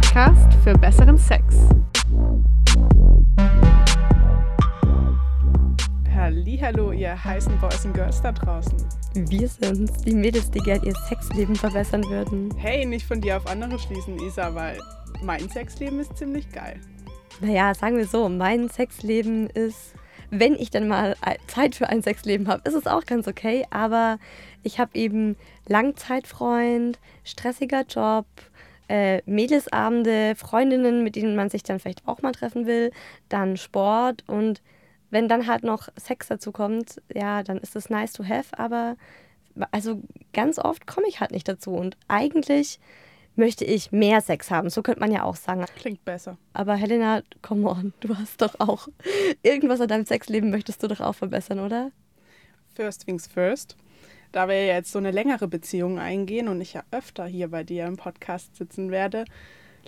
Podcast für besseren Sex. Hallo, ihr heißen Boys und Girls da draußen. Wir sind's, die Mädels, die gern ihr Sexleben verbessern würden. Hey, nicht von dir auf andere schließen, Isa, weil mein Sexleben ist ziemlich geil. Naja, sagen wir so, mein Sexleben ist, wenn ich dann mal Zeit für ein Sexleben habe, ist es auch ganz okay. Aber ich habe eben Langzeitfreund, stressiger Job, äh, Mädelsabende, Freundinnen, mit denen man sich dann vielleicht auch mal treffen will, dann Sport und wenn dann halt noch Sex dazu kommt, ja, dann ist es nice to have, aber also ganz oft komme ich halt nicht dazu und eigentlich möchte ich mehr Sex haben. So könnte man ja auch sagen. Klingt besser. Aber Helena, come on, du hast doch auch irgendwas an deinem Sexleben möchtest du doch auch verbessern, oder? First things first. Da wir jetzt so eine längere Beziehung eingehen und ich ja öfter hier bei dir im Podcast sitzen werde,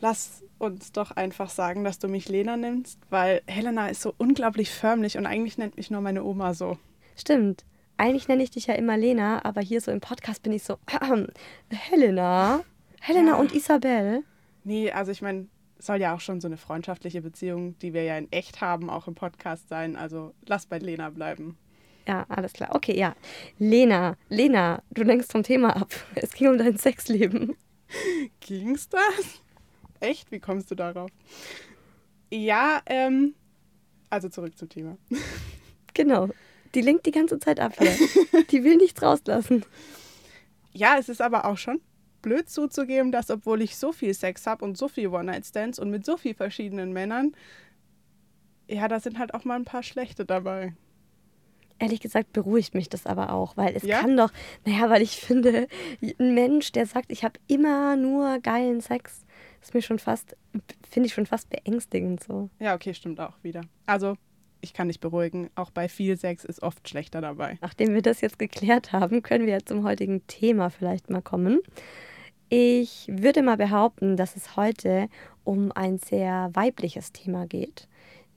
lass uns doch einfach sagen, dass du mich Lena nimmst, weil Helena ist so unglaublich förmlich und eigentlich nennt mich nur meine Oma so. Stimmt. Eigentlich nenne ich dich ja immer Lena, aber hier so im Podcast bin ich so äh, Helena. Helena ja. und Isabel. Nee, also ich meine, soll ja auch schon so eine freundschaftliche Beziehung, die wir ja in echt haben, auch im Podcast sein. Also lass bei Lena bleiben. Ja, alles klar. Okay, ja. Lena, Lena, du lenkst vom Thema ab. Es ging um dein Sexleben. Ging's das? Echt? Wie kommst du darauf? Ja, ähm, also zurück zum Thema. Genau. Die lenkt die ganze Zeit ab hier. Die will nichts rauslassen. Ja, es ist aber auch schon blöd zuzugeben, dass obwohl ich so viel Sex habe und so viel One-Night-Stands und mit so vielen verschiedenen Männern, ja, da sind halt auch mal ein paar schlechte dabei. Ehrlich gesagt beruhigt mich das aber auch, weil es ja? kann doch, naja, weil ich finde, ein Mensch, der sagt, ich habe immer nur geilen Sex, ist mir schon fast, finde ich schon fast beängstigend so. Ja, okay, stimmt auch wieder. Also, ich kann dich beruhigen, auch bei viel Sex ist oft schlechter dabei. Nachdem wir das jetzt geklärt haben, können wir zum heutigen Thema vielleicht mal kommen. Ich würde mal behaupten, dass es heute um ein sehr weibliches Thema geht,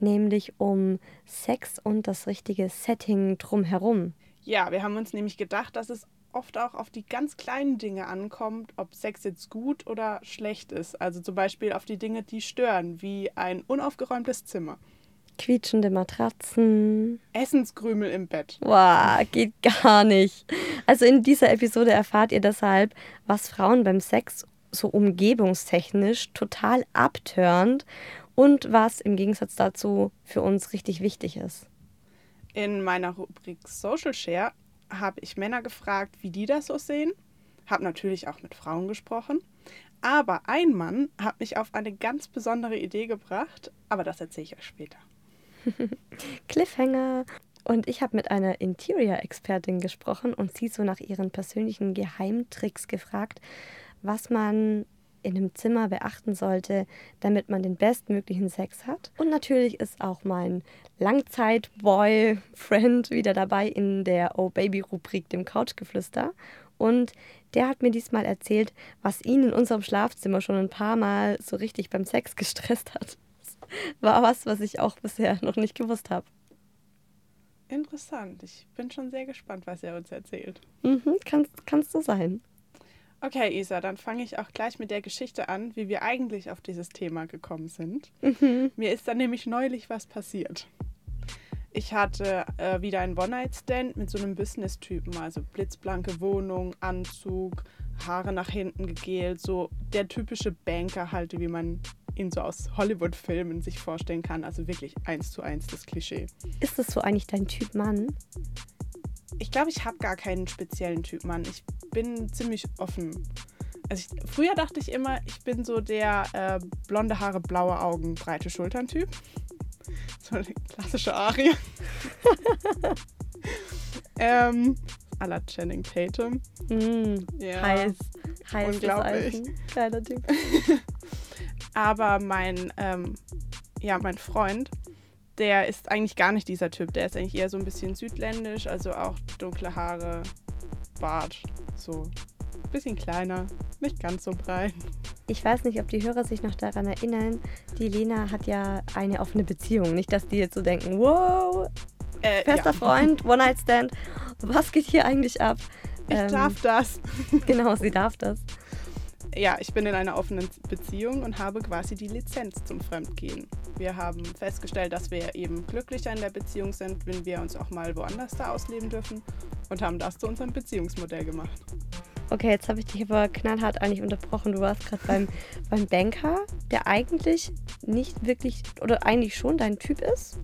nämlich um Sex und das richtige Setting drumherum. Ja, wir haben uns nämlich gedacht, dass es oft auch auf die ganz kleinen Dinge ankommt, ob Sex jetzt gut oder schlecht ist. Also zum Beispiel auf die Dinge, die stören, wie ein unaufgeräumtes Zimmer. Quietschende Matratzen. Essenskrümel im Bett. Boah, geht gar nicht. Also in dieser Episode erfahrt ihr deshalb, was Frauen beim Sex so umgebungstechnisch total abtörend und was im Gegensatz dazu für uns richtig wichtig ist. In meiner Rubrik Social Share habe ich Männer gefragt, wie die das so sehen. Habe natürlich auch mit Frauen gesprochen. Aber ein Mann hat mich auf eine ganz besondere Idee gebracht, aber das erzähle ich euch später. Cliffhanger. Und ich habe mit einer Interior-Expertin gesprochen und sie so nach ihren persönlichen Geheimtricks gefragt, was man in einem Zimmer beachten sollte, damit man den bestmöglichen Sex hat. Und natürlich ist auch mein Langzeit-Boy-Friend wieder dabei in der Oh Baby-Rubrik, dem Couchgeflüster. Und der hat mir diesmal erzählt, was ihn in unserem Schlafzimmer schon ein paar Mal so richtig beim Sex gestresst hat. Das war was, was ich auch bisher noch nicht gewusst habe. Interessant. Ich bin schon sehr gespannt, was er uns erzählt. Mhm, kannst, kannst du sein. Okay, Isa, dann fange ich auch gleich mit der Geschichte an, wie wir eigentlich auf dieses Thema gekommen sind. Mhm. Mir ist dann nämlich neulich was passiert. Ich hatte äh, wieder einen One-Night-Stand mit so einem Business-Typen, also blitzblanke Wohnung, Anzug, Haare nach hinten gegelt, so der typische Banker halt, wie man ihn so aus Hollywood-Filmen sich vorstellen kann. Also wirklich eins zu eins das Klischee. Ist das so eigentlich dein Typ Mann? Ich glaube, ich habe gar keinen speziellen Typ Mann. Ich bin ziemlich offen. Also ich, früher dachte ich immer, ich bin so der äh, blonde Haare, blaue Augen, breite Schultern-Typ. So eine klassische Arie. ähm, à la Channing Tatum. Mm, ja. Heiß. Heiß Unglaublich. Kleiner Typ. Aber mein, ähm, ja, mein Freund, der ist eigentlich gar nicht dieser Typ. Der ist eigentlich eher so ein bisschen südländisch, also auch dunkle Haare, Bart, so ein bisschen kleiner, nicht ganz so breit. Ich weiß nicht, ob die Hörer sich noch daran erinnern, die Lena hat ja eine offene Beziehung. Nicht, dass die jetzt so denken, wow, äh, fester ja. Freund, One-Night-Stand, was geht hier eigentlich ab? Ich ähm, darf das. genau, sie darf das. Ja, ich bin in einer offenen Beziehung und habe quasi die Lizenz zum Fremdgehen. Wir haben festgestellt, dass wir eben glücklicher in der Beziehung sind, wenn wir uns auch mal woanders da ausleben dürfen und haben das zu unserem Beziehungsmodell gemacht. Okay, jetzt habe ich dich aber knallhart eigentlich unterbrochen. Du warst gerade beim, beim Banker, der eigentlich nicht wirklich oder eigentlich schon dein Typ ist.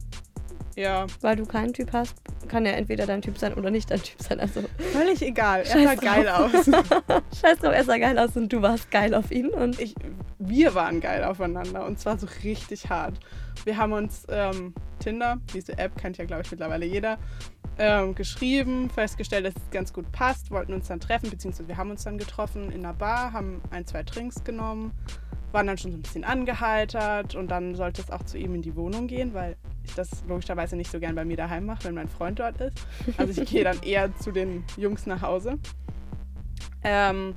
Ja. Weil du keinen Typ hast, kann er entweder dein Typ sein oder nicht dein Typ sein. Also Völlig egal. Er sah geil aus. Scheiß drauf, er sah geil aus und du warst geil auf ihn. Und ich, wir waren geil aufeinander und zwar so richtig hart. Wir haben uns ähm, Tinder, diese App kennt ja, glaube ich, mittlerweile jeder, ähm, geschrieben, festgestellt, dass es ganz gut passt, wollten uns dann treffen, beziehungsweise wir haben uns dann getroffen in einer Bar, haben ein, zwei Drinks genommen, waren dann schon so ein bisschen angeheitert und dann sollte es auch zu ihm in die Wohnung gehen, weil ich das logischerweise nicht so gern bei mir daheim mache, wenn mein Freund dort ist. Also ich gehe dann eher zu den Jungs nach Hause. Ähm,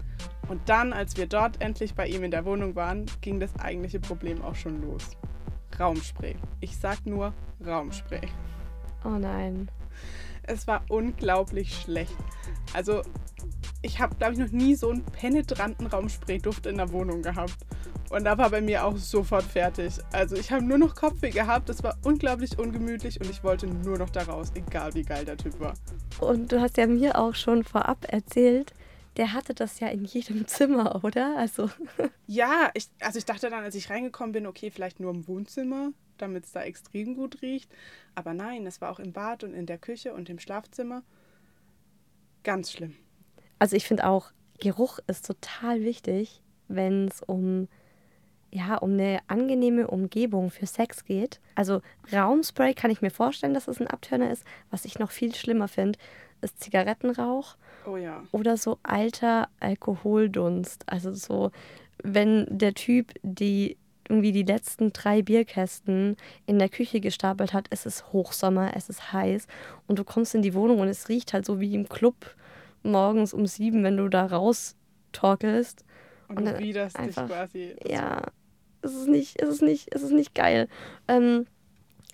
und dann, als wir dort endlich bei ihm in der Wohnung waren, ging das eigentliche Problem auch schon los. Raumspray. Ich sag nur Raumspray. Oh nein. Es war unglaublich schlecht. Also, ich habe, glaube ich, noch nie so einen penetranten Raumsprayduft in der Wohnung gehabt. Und da war bei mir auch sofort fertig. Also ich habe nur noch Kopfweh gehabt. Das war unglaublich ungemütlich und ich wollte nur noch da raus, egal wie geil der Typ war. Und du hast ja mir auch schon vorab erzählt, der hatte das ja in jedem Zimmer, oder? Also. Ja, ich, also ich dachte dann, als ich reingekommen bin, okay, vielleicht nur im Wohnzimmer, damit es da extrem gut riecht. Aber nein, es war auch im Bad und in der Küche und im Schlafzimmer. Ganz schlimm. Also ich finde auch, Geruch ist total wichtig, wenn es um ja, um eine angenehme Umgebung für Sex geht. Also Raumspray kann ich mir vorstellen, dass es ein Abtörner ist. Was ich noch viel schlimmer finde, ist Zigarettenrauch. Oh ja. Oder so alter Alkoholdunst. Also so, wenn der Typ die irgendwie die letzten drei Bierkästen in der Küche gestapelt hat, es ist Hochsommer, es ist heiß und du kommst in die Wohnung und es riecht halt so wie im Club morgens um sieben, wenn du da raus torkelst. Und, und du widerst dich quasi. Ja, es ist nicht, es ist nicht, es ist nicht geil. Ähm,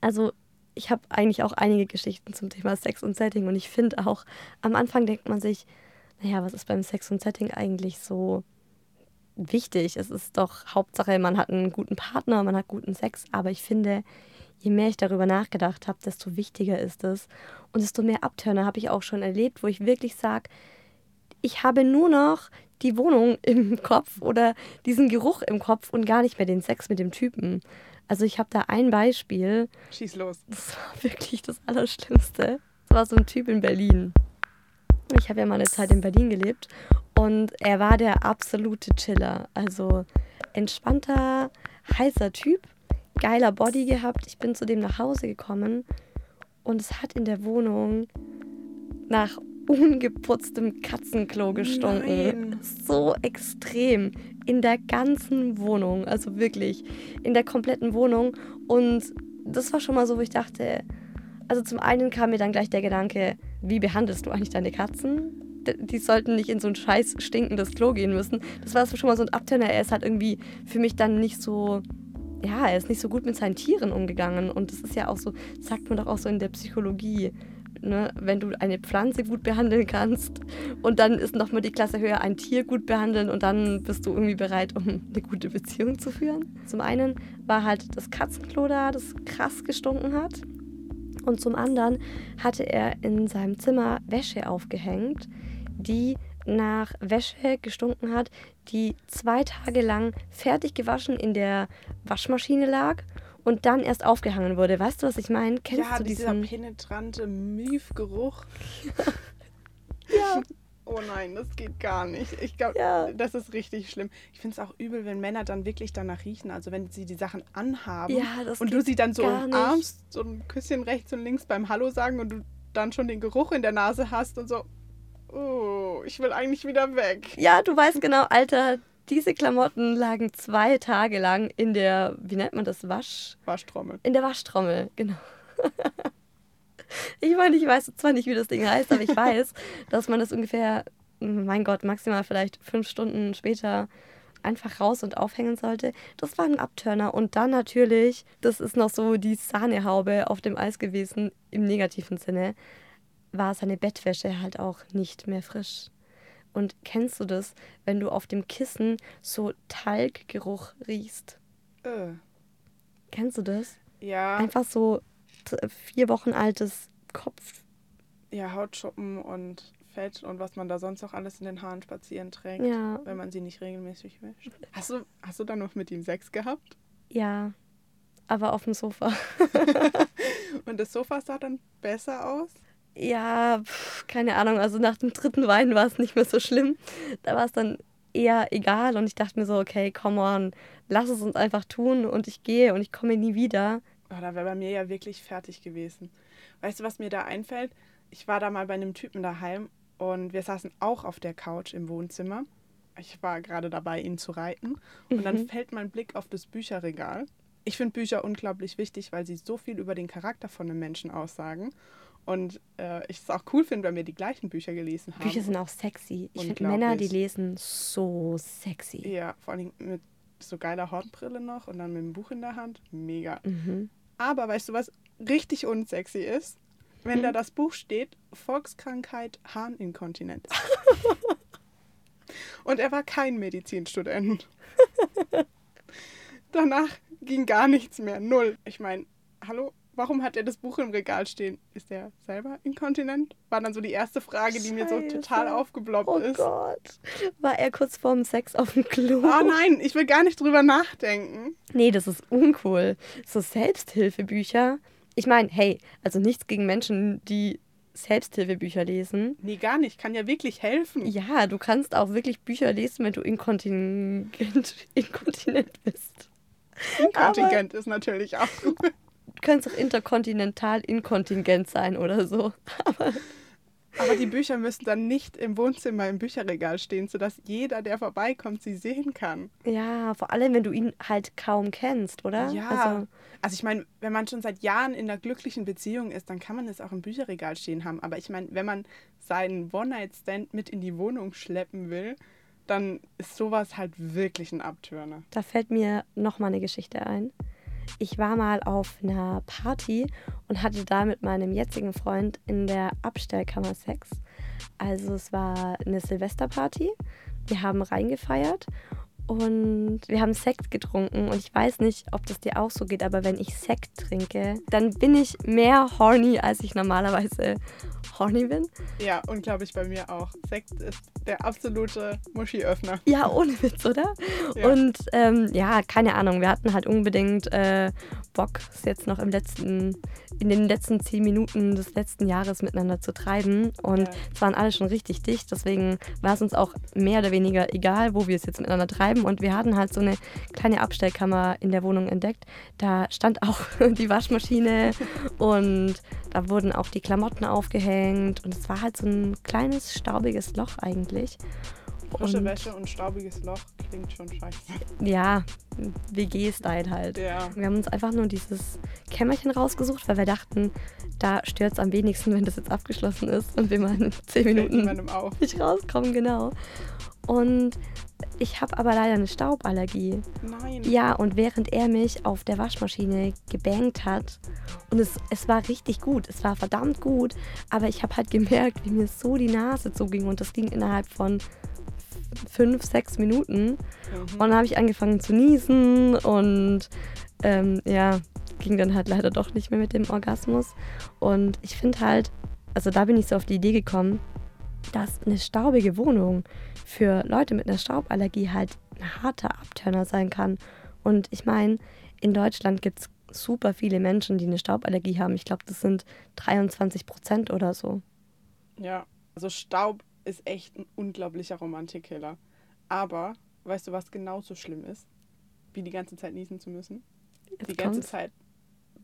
also ich habe eigentlich auch einige Geschichten zum Thema Sex und Setting und ich finde auch, am Anfang denkt man sich, naja, was ist beim Sex und Setting eigentlich so wichtig? Es ist doch Hauptsache, man hat einen guten Partner, man hat guten Sex, aber ich finde, je mehr ich darüber nachgedacht habe, desto wichtiger ist es und desto mehr Abtörner habe ich auch schon erlebt, wo ich wirklich sage, ich habe nur noch die Wohnung im Kopf oder diesen Geruch im Kopf und gar nicht mehr den Sex mit dem Typen. Also ich habe da ein Beispiel. Schieß los. Das war wirklich das Allerschlimmste. Das war so ein Typ in Berlin. Ich habe ja mal eine Zeit in Berlin gelebt und er war der absolute Chiller. Also entspannter, heißer Typ, geiler Body gehabt. Ich bin zu dem nach Hause gekommen und es hat in der Wohnung nach ungeputztem Katzenklo gestunken. Nein. So extrem. In der ganzen Wohnung. Also wirklich. In der kompletten Wohnung. Und das war schon mal so, wo ich dachte, also zum einen kam mir dann gleich der Gedanke, wie behandelst du eigentlich deine Katzen? Die sollten nicht in so ein scheiß stinkendes Klo gehen müssen. Das war schon mal so ein Abtörner. Er ist halt irgendwie für mich dann nicht so ja, er ist nicht so gut mit seinen Tieren umgegangen. Und das ist ja auch so, sagt man doch auch so in der Psychologie ne, wenn du eine Pflanze gut behandeln kannst und dann ist nochmal die Klasse höher, ein Tier gut behandeln und dann bist du irgendwie bereit, um eine gute Beziehung zu führen. Zum einen war halt das Katzenklo da, das krass gestunken hat. Und zum anderen hatte er in seinem Zimmer Wäsche aufgehängt, die nach Wäsche gestunken hat, die zwei Tage lang fertig gewaschen in der Waschmaschine lag und dann erst aufgehangen wurde. Weißt du, was ich meine? Kennst ja, du diesen dieser penetrante Miefgeruch? ja. Oh nein, das geht gar nicht. Ich glaube, ja. das ist richtig schlimm. Ich finde es auch übel, wenn Männer dann wirklich danach riechen. Also wenn sie die Sachen anhaben ja, und du sie dann so umarmst, so ein Küsschen rechts und links beim Hallo sagen und du dann schon den Geruch in der Nase hast und so, oh, ich will eigentlich wieder weg. Ja, du weißt genau, Alter, diese Klamotten lagen zwei Tage lang in der, wie nennt man das, Wasch? Waschtrommel. In der Waschtrommel, genau. ich meine, ich weiß zwar nicht, wie das Ding heißt, aber ich weiß, dass man das ungefähr, mein Gott, maximal vielleicht fünf Stunden später einfach raus und aufhängen sollte. Das war ein Abturner. Und dann natürlich, das ist noch so die Sahnehaube auf dem Eis gewesen, im negativen Sinne, war seine Bettwäsche halt auch nicht mehr frisch Und kennst du das, wenn du auf dem Kissen so Talggeruch riechst? Äh. Kennst du das? Ja. Einfach so vier Wochen altes Kopf. Ja, Hautschuppen und Fett und was man da sonst noch alles in den Haaren spazieren trägt, Ja. wenn man sie nicht regelmäßig wäscht. Hast du, hast du dann noch mit ihm Sex gehabt? Ja, aber auf dem Sofa. Und das Sofa sah dann besser aus? Ja, pf, keine Ahnung. Also nach dem dritten Wein war es nicht mehr so schlimm. Da war es dann eher egal und ich dachte mir so, okay, come on, lass es uns einfach tun und ich gehe und ich komme nie wieder. Oh, da wäre bei mir ja wirklich fertig gewesen. Weißt du, was mir da einfällt? Ich war da mal bei einem Typen daheim und wir saßen auch auf der Couch im Wohnzimmer. Ich war gerade dabei, ihn zu reiten. Und dann fällt mein Blick auf das Bücherregal. Ich finde Bücher unglaublich wichtig, weil sie so viel über den Charakter von einem Menschen aussagen. Und äh, ich es auch cool finde, wenn wir die gleichen Bücher gelesen haben. Bücher sind auch sexy. Ich finde. Männer, die lesen, so sexy. Ja, vor allem mit so geiler Hornbrille noch und dann mit dem Buch in der Hand. Mega. Mhm. Aber weißt du, was richtig unsexy ist? Wenn da das Buch steht, Volkskrankheit Harninkontinenz. Und er war kein Medizinstudent. Danach ging gar nichts mehr. Null. Ich meine, hallo, warum hat er das Buch im Regal stehen? Ist er selber inkontinent? War dann so die erste Frage, die mir so Scheiße. total aufgebloppt Oh ist. Gott. War er kurz vorm Sex auf dem Klo? Oh nein, ich will gar nicht drüber nachdenken. Nee, das ist uncool. So Selbsthilfebücher. Ich meine, hey, also nichts gegen Menschen, die Selbsthilfebücher lesen. Nee, gar nicht. Kann ja wirklich helfen. Ja, du kannst auch wirklich Bücher lesen, wenn du inkontinent, inkontinent bist. Inkontingent ist natürlich auch gut. Du kannst auch interkontinental inkontingent sein oder so. Aber Aber die Bücher müssen dann nicht im Wohnzimmer im Bücherregal stehen, sodass jeder, der vorbeikommt, sie sehen kann. ja, vor allem, wenn du ihn halt kaum kennst, oder? Ja. Also, Also ich meine, wenn man schon seit Jahren in einer glücklichen Beziehung ist, dann kann man es auch im Bücherregal stehen haben. Aber ich meine, wenn man seinen One-Night-Stand mit in die Wohnung schleppen will, dann ist sowas halt wirklich ein Abtörner. da fällt mir noch mal eine Geschichte ein. Ich war mal auf einer Party und hatte da mit meinem jetzigen Freund in der Abstellkammer Sex. Also es war eine Silvesterparty. Wir haben reingefeiert und wir haben Sekt getrunken und ich weiß nicht, ob das dir auch so geht, aber wenn ich Sekt trinke, dann bin ich mehr horny, als ich normalerweise horny bin. Ja, und glaube ich bei mir auch. Sekt ist der absolute Muschi-Öffner. Ja, ohne Witz, oder? Ja. Und ähm, ja, keine Ahnung, wir hatten halt unbedingt äh, Bock, es jetzt noch im letzten, in den letzten zehn Minuten des letzten Jahres miteinander zu treiben. Und Ja. es waren alle schon richtig dicht, deswegen war es uns auch mehr oder weniger egal, wo wir es jetzt miteinander treiben. Und wir hatten halt so eine kleine Abstellkammer in der Wohnung entdeckt. Da stand auch die Waschmaschine und da wurden auch die Klamotten aufgehängt. Und es war halt so ein kleines, staubiges Loch eigentlich. Frische Und- Wäsche und staubiges Loch klingt schon scheiße. ja, WG-Style halt. Ja. Wir haben uns einfach nur dieses Kämmerchen rausgesucht, weil wir dachten, da stört es am wenigsten, wenn das jetzt abgeschlossen ist und wir mal in zehn Minuten nicht rauskommen, genau. Und ich habe aber leider eine Stauballergie. Nein. Ja, und während er mich auf der Waschmaschine gebankt hat, und es, es war richtig gut, es war verdammt gut, aber ich habe halt gemerkt, wie mir so die Nase zuging und das ging innerhalb von fünf, sechs Minuten. Mhm. Und dann habe ich angefangen zu niesen und ähm, ja, ging dann halt leider doch nicht mehr mit dem Orgasmus. Und ich finde halt, also da bin ich so auf die Idee gekommen, dass eine staubige Wohnung für Leute mit einer Stauballergie halt ein harter Abturner sein kann. Und ich meine, in Deutschland gibt es super viele Menschen, die eine Stauballergie haben. Ich glaube, das sind 23 Prozent oder so. Ja, also Staub ist echt ein unglaublicher Romantikkiller. Aber weißt du, was genauso schlimm ist? Wie die ganze Zeit niesen zu müssen? Jetzt die ganze kommt's. Zeit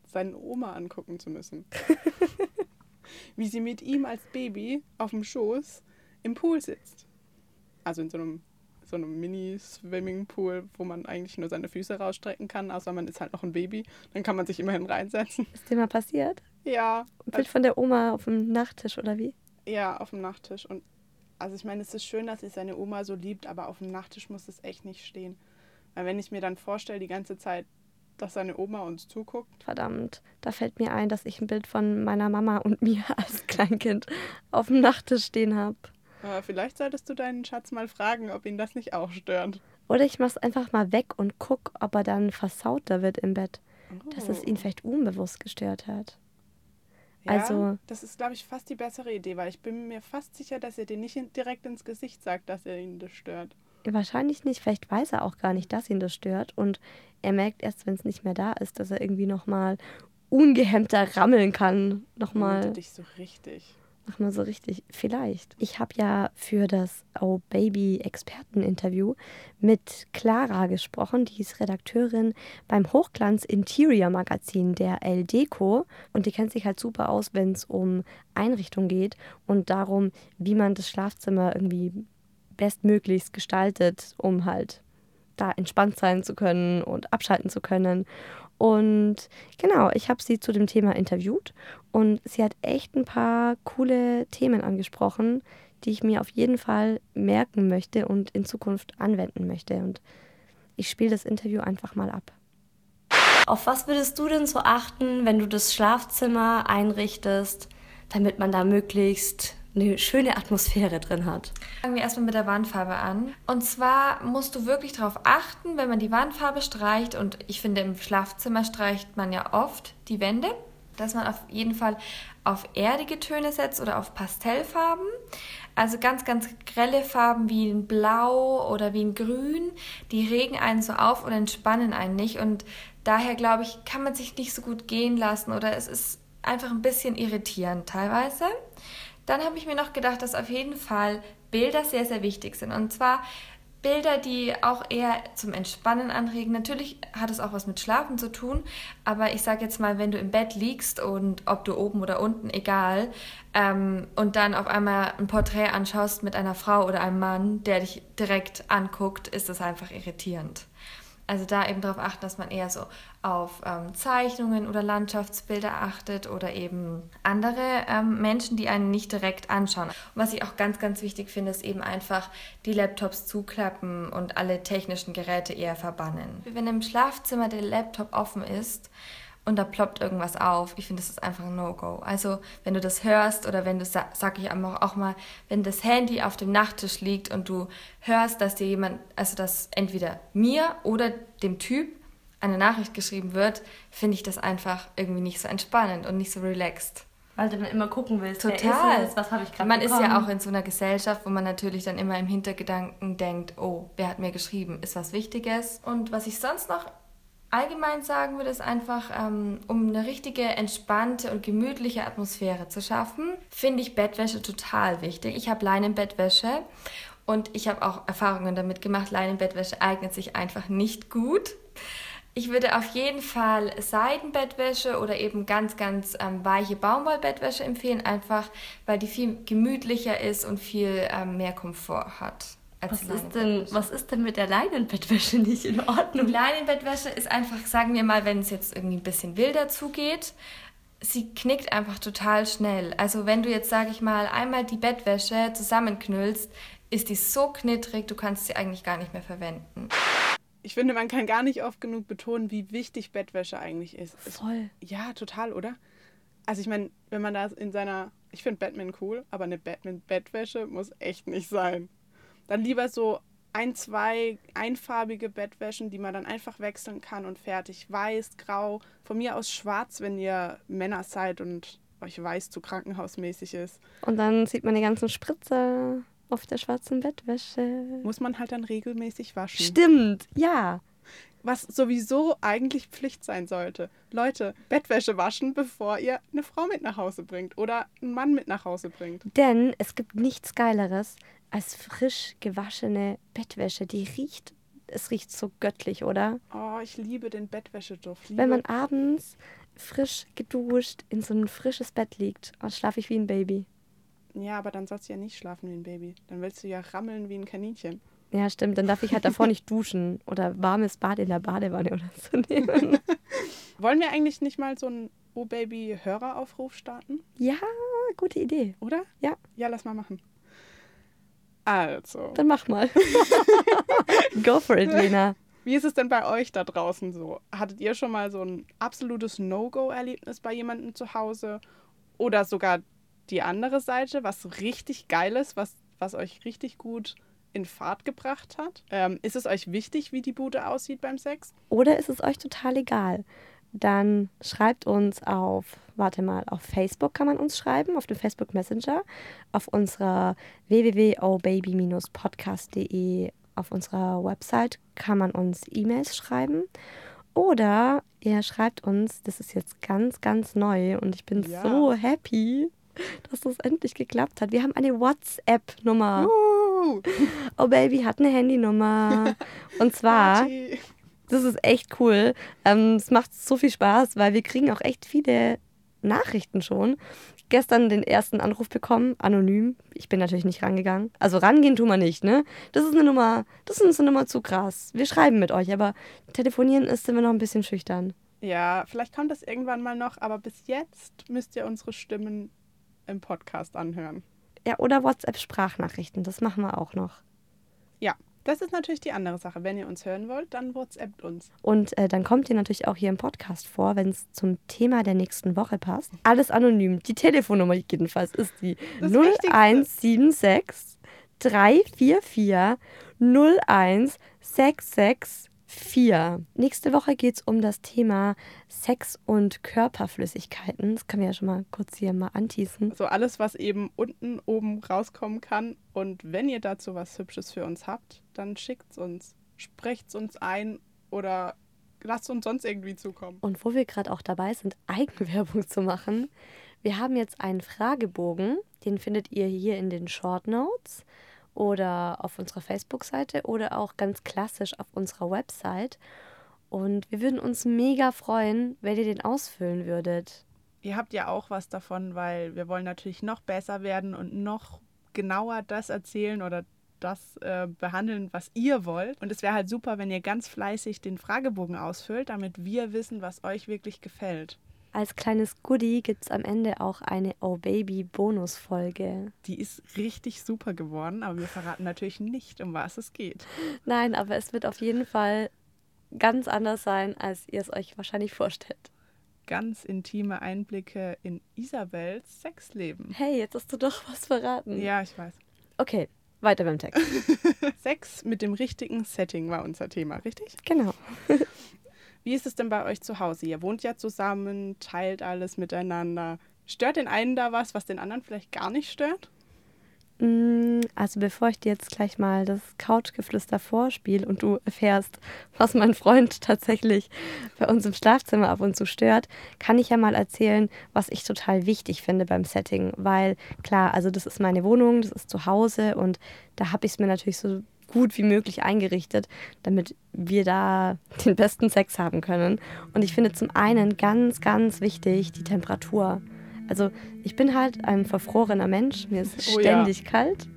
seine Oma angucken zu müssen. Wie sie mit ihm als Baby auf dem Schoß im Pool sitzt. Also in so einem, so einem Mini-Swimming-Pool, wo man eigentlich nur seine Füße rausstrecken kann, außer man ist halt noch ein Baby. Dann kann man sich immerhin reinsetzen. Ist dir mal passiert? Ja, Ein Bild von der Oma auf dem Nachttisch oder wie? Ja, auf dem Nachttisch. Und also ich meine, es ist schön, dass sich seine Oma so liebt, aber auf dem Nachttisch muss es echt nicht stehen. Weil wenn ich mir dann vorstelle, die ganze Zeit, dass seine Oma uns zuguckt, Verdammt, da fällt mir ein, dass ich ein Bild von meiner Mama und mir als Kleinkind auf dem Nachttisch stehen habe. Aber vielleicht solltest du deinen Schatz mal fragen, ob ihn das nicht auch stört. Oder ich mach's einfach mal weg und guck, ob er dann versauter wird im Bett. Oh. Dass es ihn oh. vielleicht unbewusst gestört hat. Ja, also, das ist, glaube ich, fast die bessere Idee, weil ich bin mir fast sicher, dass er dir nicht direkt ins Gesicht sagt, dass er ihn das stört. Wahrscheinlich nicht. Vielleicht weiß er auch gar nicht, dass ihn das stört. Und er merkt erst, wenn es nicht mehr da ist, dass er irgendwie nochmal ungehemmter rammeln kann. Nochmal. dich so richtig. Nochmal so richtig. Vielleicht. Ich habe ja für das Oh Baby Experteninterview mit Clara gesprochen. Die ist Redakteurin beim Hochglanz Interior Magazin der El Deco. Und die kennt sich halt super aus, wenn es um Einrichtung geht und darum, wie man das Schlafzimmer irgendwie bestmöglichst gestaltet, um halt da entspannt sein zu können und abschalten zu können. Und genau, ich habe sie zu dem Thema interviewt und sie hat echt ein paar coole Themen angesprochen, die ich mir auf jeden Fall merken möchte und in Zukunft anwenden möchte. Und ich spiele das Interview einfach mal ab. Auf was würdest du denn so achten, wenn du das Schlafzimmer einrichtest, damit man da möglichst eine schöne Atmosphäre drin hat. Fangen wir erstmal mit der Wandfarbe an. Und zwar musst du wirklich darauf achten, wenn man die Wandfarbe streicht, und ich finde im Schlafzimmer streicht man ja oft die Wände, dass man auf jeden Fall auf erdige Töne setzt oder auf Pastellfarben. Also ganz, ganz grelle Farben wie ein Blau oder wie ein Grün, die regen einen so auf und entspannen einen nicht. Und daher glaube ich, kann man sich nicht so gut gehen lassen oder es ist einfach ein bisschen irritierend teilweise. Dann habe ich mir noch gedacht, dass auf jeden Fall Bilder sehr, sehr wichtig sind. Und zwar Bilder, die auch eher zum Entspannen anregen. Natürlich hat es auch was mit Schlafen zu tun, aber ich sage jetzt mal, wenn du im Bett liegst und ob du oben oder unten, egal, ähm, und dann auf einmal ein Porträt anschaust mit einer Frau oder einem Mann, der dich direkt anguckt, ist das einfach irritierend. Also da eben darauf achten, dass man eher so auf ähm, Zeichnungen oder Landschaftsbilder achtet oder eben andere ähm, Menschen, die einen nicht direkt anschauen. Und was ich auch ganz, ganz wichtig finde, ist eben einfach die Laptops zuklappen und alle technischen Geräte eher verbannen. Wenn im Schlafzimmer der Laptop offen ist, und da ploppt irgendwas auf. Ich finde, das ist einfach ein No-Go. Also, wenn du das hörst oder wenn du, sag ich auch mal, wenn das Handy auf dem Nachttisch liegt und du hörst, dass dir jemand, also dass entweder mir oder dem Typ eine Nachricht geschrieben wird, finde ich das einfach irgendwie nicht so entspannend und nicht so relaxed. Weil du dann immer gucken willst, Total. Ist was habe ich gerade Man bekommen? ist ja auch in so einer Gesellschaft, wo man natürlich dann immer im Hintergedanken denkt, oh, wer hat mir geschrieben, ist was Wichtiges. Und was ich sonst noch allgemein sagen würde, ist einfach, ähm, um eine richtige, entspannte und gemütliche Atmosphäre zu schaffen, finde ich Bettwäsche total wichtig. Ich habe Leinenbettwäsche und ich habe auch Erfahrungen damit gemacht. Leinenbettwäsche eignet sich einfach nicht gut. Ich würde auf jeden Fall Seidenbettwäsche oder eben ganz, ganz ähm, weiche Baumwollbettwäsche empfehlen, einfach weil die viel gemütlicher ist und viel ähm, mehr Komfort hat. Was ist, denn, was ist denn mit der Leinenbettwäsche nicht in Ordnung? Die Leinenbettwäsche ist einfach, sagen wir mal, wenn es jetzt irgendwie ein bisschen wilder zugeht, sie knickt einfach total schnell. Also wenn du jetzt, sage ich mal, einmal die Bettwäsche zusammenknüllst, ist die so knittrig, du kannst sie eigentlich gar nicht mehr verwenden. Ich finde, man kann gar nicht oft genug betonen, wie wichtig Bettwäsche eigentlich ist. Voll. ja, total, oder? Also ich meine, wenn man da in seiner, ich finde Batman cool, aber eine Batman-Bettwäsche muss echt nicht sein. Dann lieber so ein, zwei einfarbige Bettwäschen, die man dann einfach wechseln kann und fertig. Weiß, grau, von mir aus schwarz, wenn ihr Männer seid und euch weiß zu krankenhausmäßig ist. Und dann sieht man die ganzen Spritzer auf der schwarzen Bettwäsche. Muss man halt dann regelmäßig waschen. Stimmt, ja. Was sowieso eigentlich Pflicht sein sollte. Leute, Bettwäsche waschen, bevor ihr eine Frau mit nach Hause bringt oder einen Mann mit nach Hause bringt. Denn es gibt nichts Geileres, als frisch gewaschene Bettwäsche. Die riecht, es riecht so göttlich, oder? Oh, ich liebe den Bettwäscheduft. Liebe. Wenn man abends frisch geduscht in so ein frisches Bett liegt, oh, schlafe ich wie ein Baby. Ja, aber dann sollst du ja nicht schlafen wie ein Baby. Dann willst du ja rammeln wie ein Kaninchen. Ja, stimmt. Dann darf ich halt davor nicht duschen oder warmes Bad in der Badewanne oder so nehmen. Wollen wir eigentlich nicht mal so einen Oh Baby Höreraufruf starten? Ja, gute Idee. Oder? Ja. Ja, lass mal machen. Also. Dann mach mal. Go for it, Lena. Wie ist es denn bei euch da draußen so? Hattet ihr schon mal so ein absolutes No-Go-Erlebnis bei jemandem zu Hause? Oder sogar die andere Seite, was richtig geil ist, was was euch richtig gut in Fahrt gebracht hat? Ähm, ist es euch wichtig, wie die Bude aussieht beim Sex? Oder ist es euch total egal? Dann schreibt uns auf, warte mal, auf Facebook kann man uns schreiben, auf dem Facebook Messenger, auf unserer www.obaby-podcast.de, auf unserer Website kann man uns E-Mails schreiben. Oder ihr schreibt uns, das ist jetzt ganz, ganz neu und ich bin Ja. so happy, dass das endlich geklappt hat. Wir haben eine WhatsApp-Nummer. Oh Baby hat eine Handynummer. Und zwar. Das ist echt cool. Ähm, es macht so viel Spaß, weil wir kriegen auch echt viele Nachrichten schon. Gestern den ersten Anruf bekommen, anonym. Ich bin natürlich nicht rangegangen. Also rangehen tun wir nicht, ne? Das ist eine Nummer, das ist uns eine Nummer zu krass. Wir schreiben mit euch, aber telefonieren ist wir noch ein bisschen schüchtern. Ja, vielleicht kommt das irgendwann mal noch, aber bis jetzt müsst ihr unsere Stimmen im Podcast anhören. Ja, oder WhatsApp-Sprachnachrichten, das machen wir auch noch. Ja, das ist natürlich die andere Sache. Wenn ihr uns hören wollt, dann WhatsAppt uns. Und äh, dann kommt ihr natürlich auch hier im Podcast vor, wenn es zum Thema der nächsten Woche passt. Alles anonym. Die Telefonnummer jedenfalls ist die Das Wichtigste. 0176 344 01664. Nächste Woche geht es um das Thema Sex und Körperflüssigkeiten. Das können wir ja schon mal kurz hier mal anteasen. So alles, was eben unten, oben rauskommen kann. Und wenn ihr dazu was Hübsches für uns habt, dann schickt's uns. Sprecht's uns ein oder lasst uns sonst irgendwie zukommen. Und wo wir gerade auch dabei sind, Eigenwerbung zu machen, wir haben jetzt einen Fragebogen, den findet ihr hier in den Short Notes oder auf unserer Facebook-Seite oder auch ganz klassisch auf unserer Website. Und wir würden uns mega freuen, wenn ihr den ausfüllen würdet. Ihr habt ja auch was davon, weil wir wollen natürlich noch besser werden und noch genauer das erzählen oder das äh, behandeln, was ihr wollt. Und es wäre halt super, wenn ihr ganz fleißig den Fragebogen ausfüllt, damit wir wissen, was euch wirklich gefällt. Als kleines Goodie gibt es am Ende auch eine Oh Baby Bonusfolge. Die ist richtig super geworden, aber wir verraten natürlich nicht, um was es geht. Nein, aber es wird auf jeden Fall ganz anders sein, als ihr es euch wahrscheinlich vorstellt. Ganz intime Einblicke in Isabels Sexleben. Hey, jetzt hast du doch was verraten. Ja, ich weiß. Okay, weiter beim Text. Sex mit dem richtigen Setting war unser Thema, richtig? Genau. Wie ist es denn bei euch zu Hause? Ihr wohnt ja zusammen, teilt alles miteinander. Stört den einen da was, was den anderen vielleicht gar nicht stört? Mm, Also bevor ich dir jetzt gleich mal das Couchgeflüster vorspiele und du erfährst, was mein Freund tatsächlich bei uns im Schlafzimmer ab und zu stört, kann ich ja mal erzählen, was ich total wichtig finde beim Setting. Weil klar, also das ist meine Wohnung, das ist zu Hause und da habe ich es mir natürlich so gut wie möglich eingerichtet, damit wir da den besten Sex haben können. Und ich finde zum einen ganz, ganz wichtig die Temperatur. Also ich bin halt ein verfrorener Mensch, mir ist Oh ja. ständig kalt.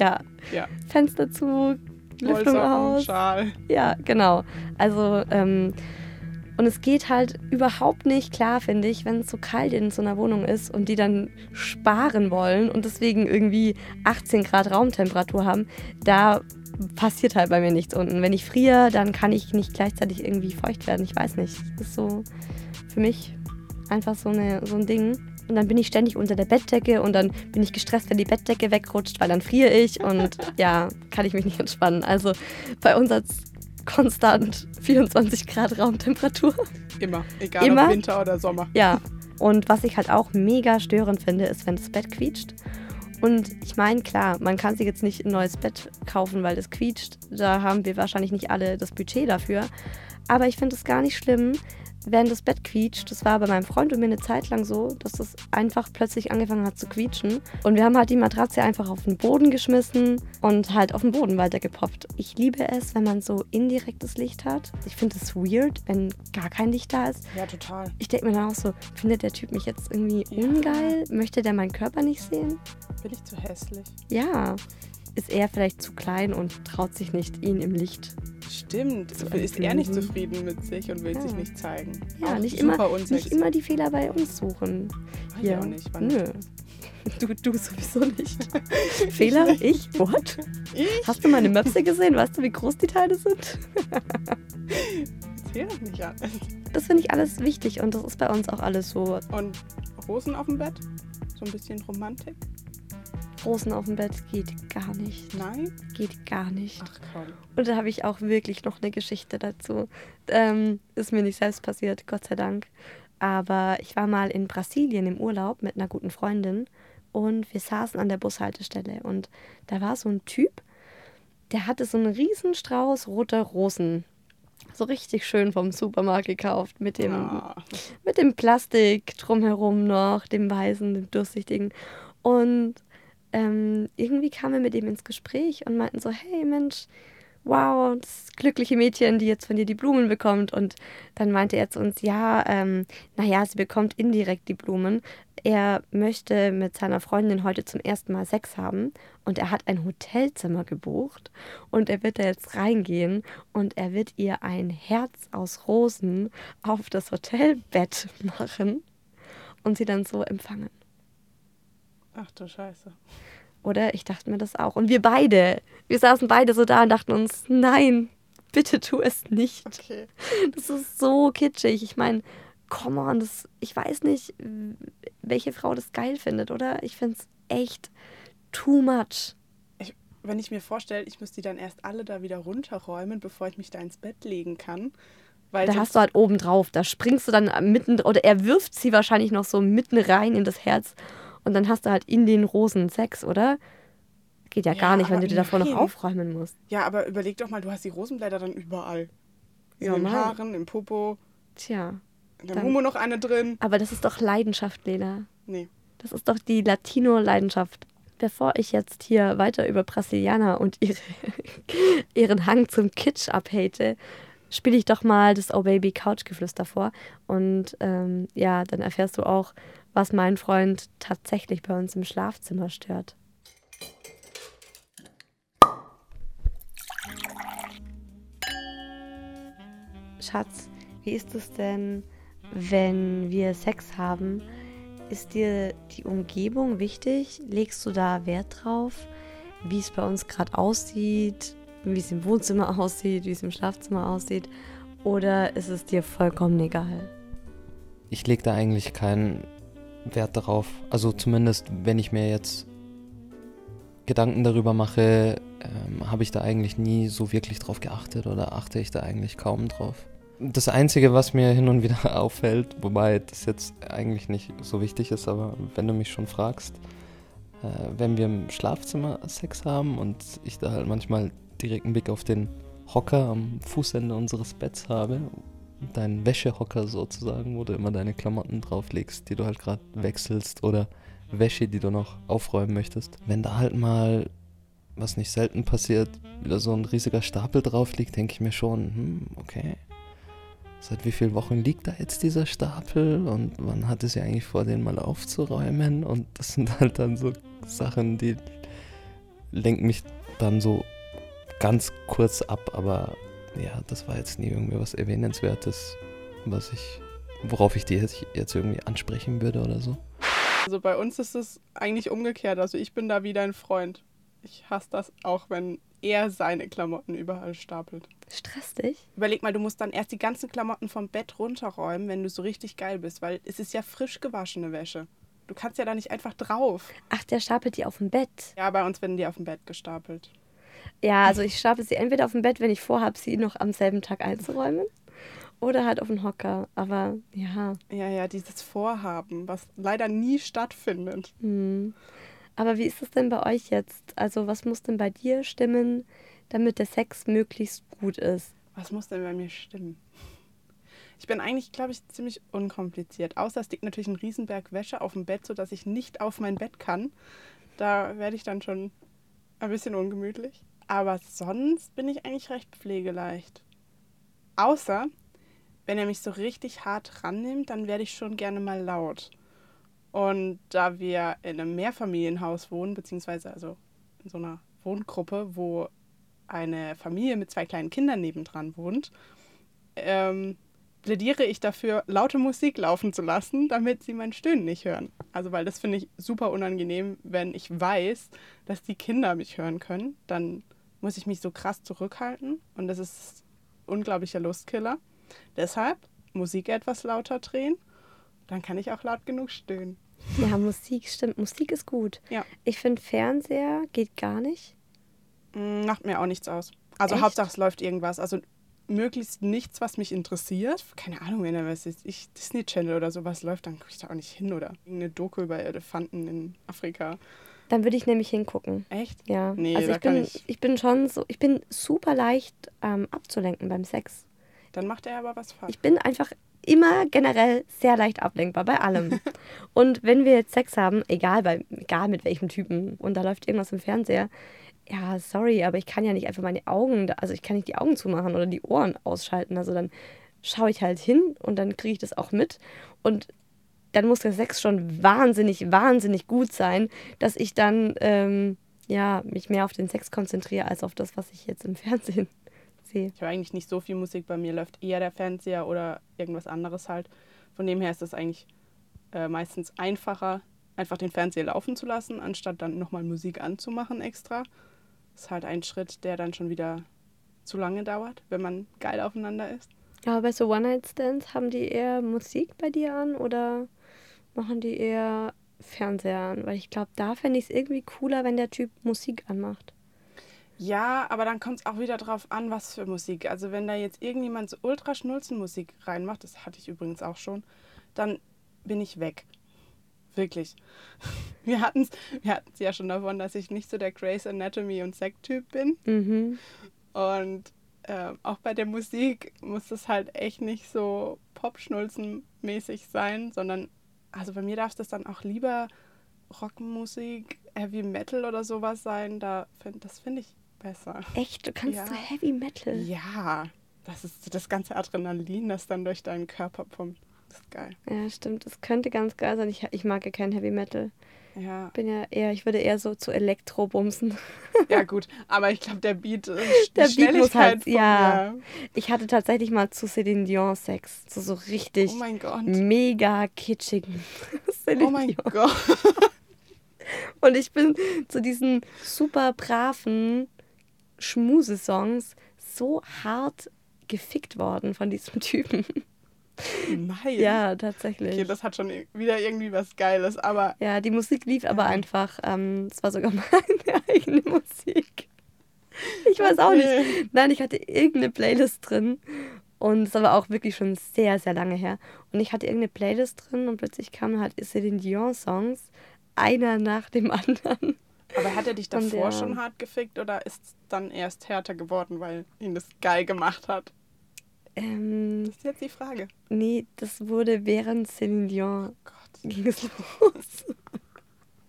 Ja, Ja. Fenster zu, Lüftung aus. Schal. Ja, genau. Also, ähm, und es geht halt überhaupt nicht klar, finde ich, wenn es so kalt in so einer Wohnung ist und die dann sparen wollen und deswegen irgendwie 18 Grad Raumtemperatur haben. Da passiert halt bei mir nichts unten. Wenn ich friere, dann kann ich nicht gleichzeitig irgendwie feucht werden. Ich weiß nicht. Das ist so für mich einfach so, eine, so ein Ding. Und dann bin ich ständig unter der Bettdecke und dann bin ich gestresst, wenn die Bettdecke wegrutscht, weil dann friere ich und ja, kann ich mich nicht entspannen. Also bei uns hat es konstant 24 Grad Raumtemperatur. Immer. Egal Immer? ob Winter oder Sommer. Ja, und was ich halt auch mega störend finde, ist, wenn das Bett quietscht. Und ich meine, klar, man kann sich jetzt nicht ein neues Bett kaufen, weil das quietscht. Da haben wir wahrscheinlich nicht alle das Budget dafür. Aber ich finde es gar nicht schlimm, wenn das Bett quietscht. Das war bei meinem Freund und mir eine Zeit lang so, dass das einfach plötzlich angefangen hat zu quietschen. Und wir haben halt die Matratze einfach auf den Boden geschmissen und halt auf den Boden weitergepoppt. Ich liebe es, wenn man so indirektes Licht hat. Ich finde es weird, wenn gar kein Licht da ist. Ja, total. Ich denke mir dann auch so, findet der Typ mich jetzt irgendwie Ja. ungeil? Möchte der meinen Körper nicht sehen? Bin ich zu hässlich? Ja. Ist er vielleicht zu klein und traut sich nicht, ihn im Licht? Stimmt. Ist er nicht zufrieden mit sich und will Ja. sich nicht zeigen. Ja, Auch nicht immer, unsexy. nicht immer die Fehler bei uns suchen. Weiß ich auch nicht. Wann Nö. Du, du sowieso nicht. Fehler? Ich? What? Ich? Hast du meine Möpse gesehen? Weißt du, wie groß die Teile sind? Erzähl doch nicht an. Das finde ich alles wichtig und das ist bei uns auch alles so. Und Rosen auf dem Bett? So ein bisschen Romantik? Rosen auf dem Bett geht gar nicht. Nein? Geht gar nicht. Ach komm. Und da habe ich auch wirklich noch eine Geschichte dazu. Ähm, ist mir nicht selbst passiert, Gott sei Dank. Aber ich war mal in Brasilien im Urlaub mit einer guten Freundin und wir saßen an der Bushaltestelle und da war so ein Typ, der hatte so einen riesen Strauß roter Rosen. So richtig schön vom Supermarkt gekauft mit dem, Ah. mit dem Plastik drumherum noch, dem weißen, dem durchsichtigen. Und ähm, irgendwie kamen wir mit ihm ins Gespräch und meinten so, hey Mensch, wow, das glückliche Mädchen, die jetzt von dir die Blumen bekommt. Und dann meinte er zu uns, ja, ähm, naja, sie bekommt indirekt die Blumen. Er möchte mit seiner Freundin heute zum ersten Mal Sex haben und er hat ein Hotelzimmer gebucht und er wird da jetzt reingehen und er wird ihr ein Herz aus Rosen auf das Hotelbett machen und sie dann so empfangen. Ach du Scheiße. Oder ich dachte mir das auch. Und wir beide, wir saßen beide so da und dachten uns, nein, bitte tu es nicht. Okay. Das ist so kitschig. Ich meine, come on, das, ich weiß nicht, welche Frau das geil findet, oder? Ich finde es echt too much. Ich, wenn ich mir vorstelle, ich müsste die dann erst alle da wieder runterräumen, bevor ich mich da ins Bett legen kann. Weil Da hast du halt oben drauf, da springst du dann mitten, oder er wirft sie wahrscheinlich noch so mitten rein in das Herz und dann hast du halt in den Rosen Sex, oder? Geht ja, Ja, gar nicht, wenn du dir davor noch aufräumen musst. Ja, aber überleg doch mal, du hast die Rosenblätter dann überall. In Ja, den. Haaren, im Popo, Tja, in der Dann- Mumu noch eine drin. aber das ist doch Leidenschaft, Lena. Nee. Das ist doch die Latino-Leidenschaft. Bevor ich jetzt hier weiter über Brasilianer und ihre, ihren Hang zum Kitsch abhate, spiele ich doch mal das Oh Baby Couchgeflüster vor. Und ähm, ja, dann erfährst du auch, was mein Freund tatsächlich bei uns im Schlafzimmer stört. Schatz, wie ist es denn, wenn wir Sex haben? Ist dir die Umgebung wichtig? Legst du da Wert drauf? Wie es bei uns gerade aussieht, wie es im Wohnzimmer aussieht, wie es im Schlafzimmer aussieht? Oder ist es dir vollkommen egal? Ich lege da eigentlich keinen Wert darauf. Also zumindest, wenn ich mir jetzt Gedanken darüber mache, ähm, habe ich da eigentlich nie so wirklich drauf geachtet oder achte ich da eigentlich kaum drauf. Das Einzige, was mir hin und wieder auffällt, wobei das jetzt eigentlich nicht so wichtig ist, aber wenn du mich schon fragst, äh, wenn wir im Schlafzimmer Sex haben und ich da halt manchmal direkt einen Blick auf den Hocker am Fußende unseres Betts habe, deinen Wäschehocker sozusagen, wo du immer deine Klamotten drauflegst, die du halt gerade wechselst oder Wäsche, die du noch aufräumen möchtest. Wenn da halt mal, was nicht selten passiert, wieder so ein riesiger Stapel drauf liegt, denke ich mir schon, hm, okay. Seit wie vielen Wochen liegt da jetzt dieser Stapel und wann hatte sie eigentlich vor, den mal aufzuräumen? Und das sind halt dann so Sachen, die lenken mich dann so ganz kurz ab, aber ja, das war jetzt nie irgendwie was Erwähnenswertes, was ich, worauf ich die jetzt, jetzt irgendwie ansprechen würde oder so. Also bei uns ist es eigentlich umgekehrt. Also ich bin da wie dein Freund. Ich hasse das auch, wenn er seine Klamotten überall stapelt. Stresst dich? Überleg mal, du musst dann erst die ganzen Klamotten vom Bett runterräumen, wenn du so richtig geil bist, weil es ist ja frisch gewaschene Wäsche. Du kannst ja da nicht einfach drauf. Ach, der stapelt die auf dem Bett. Ja, bei uns werden die auf dem Bett gestapelt. Ja, also ich stapel sie entweder auf dem Bett, wenn ich vorhabe, sie noch am selben Tag einzuräumen, oder halt auf den Hocker. Aber ja. Ja, ja, dieses Vorhaben, was leider nie stattfindet. Hm. Aber wie ist es denn bei euch jetzt? Also was muss denn bei dir stimmen, damit der Sex möglichst gut ist? Was muss denn bei mir stimmen? Ich bin eigentlich, glaube ich, ziemlich unkompliziert. Außer es liegt natürlich ein Riesenberg Wäsche auf dem Bett, sodass ich nicht auf mein Bett kann. Da werde ich dann schon ein bisschen ungemütlich. Aber sonst bin ich eigentlich recht pflegeleicht. Außer, wenn er mich so richtig hart rannimmt, dann werde ich schon gerne mal laut. Und da wir in einem Mehrfamilienhaus wohnen, beziehungsweise also in so einer Wohngruppe, wo eine Familie mit zwei kleinen Kindern nebendran wohnt, ähm, plädiere ich dafür, laute Musik laufen zu lassen, damit sie mein Stöhnen nicht hören. Also, weil das finde ich super unangenehm, wenn ich weiß, dass die Kinder mich hören können. Dann muss ich mich so krass zurückhalten und das ist unglaublicher Lustkiller. Deshalb Musik etwas lauter drehen, dann kann ich auch laut genug stöhnen. Ja, Musik, stimmt. Musik ist gut. Ja. Ich finde, Fernseher geht gar nicht. Mm, Macht mir auch nichts aus. Also Echt? Hauptsache es läuft irgendwas. Also möglichst nichts, was mich interessiert. Keine Ahnung, wenn da was ist. Ich Disney Channel oder sowas läuft, dann gucke ich da auch nicht hin. Oder irgendeine Doku über Elefanten in Afrika. Dann würde ich nämlich hingucken. Echt? Ja. Nee, also ich bin, ich- ich bin schon so, ich bin super leicht ähm, abzulenken beim Sex. Dann macht er aber was falsch. Ich bin einfach immer generell sehr leicht ablenkbar bei allem. und wenn wir jetzt Sex haben, egal bei, egal mit welchem Typen, und da läuft irgendwas im Fernseher, ja, sorry, aber ich kann ja nicht einfach meine Augen, also ich kann nicht die Augen zumachen oder die Ohren ausschalten. Also dann schaue ich halt hin und dann kriege ich das auch mit. Und dann muss der Sex schon wahnsinnig, wahnsinnig gut sein, dass ich dann ähm, ja, mich mehr auf den Sex konzentriere, als auf das, was ich jetzt im Fernsehen sehe. Ich höre eigentlich nicht so viel Musik. Bei mir läuft eher der Fernseher oder irgendwas anderes halt. Von dem her ist es eigentlich äh, meistens einfacher, einfach den Fernseher laufen zu lassen, anstatt dann nochmal Musik anzumachen extra. Ist halt ein Schritt, der dann schon wieder zu lange dauert, wenn man geil aufeinander ist. Aber bei so One-Night-Stands haben die eher Musik bei dir an oder machen die eher Fernseher an? Weil ich glaube, da fände ich es irgendwie cooler, wenn der Typ Musik anmacht. Ja, aber dann kommt es auch wieder drauf an, was für Musik. Also wenn da jetzt irgendjemand so Ultraschnulzen-Musik reinmacht, das hatte ich übrigens auch schon, dann bin ich weg. Wirklich. Wir hatten es wir hatten's ja schon davon, dass ich nicht so der Grey's Anatomy und Sekt-Typ bin. Mhm. Und ähm, auch bei der Musik muss es halt echt nicht so Popschnulzen-mäßig sein, sondern also bei mir darf das dann auch lieber Rockmusik, Heavy Metal oder sowas sein. Da find, das finde ich besser. Echt? Du kannst Ja. so Heavy Metal? Ja, das ist das ganze Adrenalin, das dann durch deinen Körper pumpt. Das ist geil. Ja, stimmt. Das könnte ganz geil sein. Ich, ich mag ja kein Heavy Metal. Ja, Bin ja eher, ich würde eher so zu Elektro bumsen. ja gut. Aber ich glaube, der Beat, äh, Der Beat muss halt- ja. mir- Ich hatte tatsächlich mal zu Celine Dion Sex. So, so richtig Oh mein Gott. mega kitschigen. Celine Oh mein Dion. Gott. Und ich bin zu diesen super braven Schmusesongs so hart gefickt worden von diesem Typen. Nein. Ja, tatsächlich. Okay, das hat schon wieder irgendwie was Geiles, aber ja, die Musik lief aber einfach, ähm, es war sogar meine eigene Musik. Ich weiß auch Okay. nicht. Nein, ich hatte irgendeine Playlist drin und es war auch wirklich schon sehr, sehr lange her. Und ich hatte irgendeine Playlist drin und plötzlich kamen halt Celine Dion Songs, einer nach dem anderen. Aber hat er dich davor der- schon hart gefickt oder ist es dann erst härter geworden, weil ihn das geil gemacht hat? Ähm, Das ist jetzt die Frage. nee, das wurde während Celine Dion Gott. ging es los.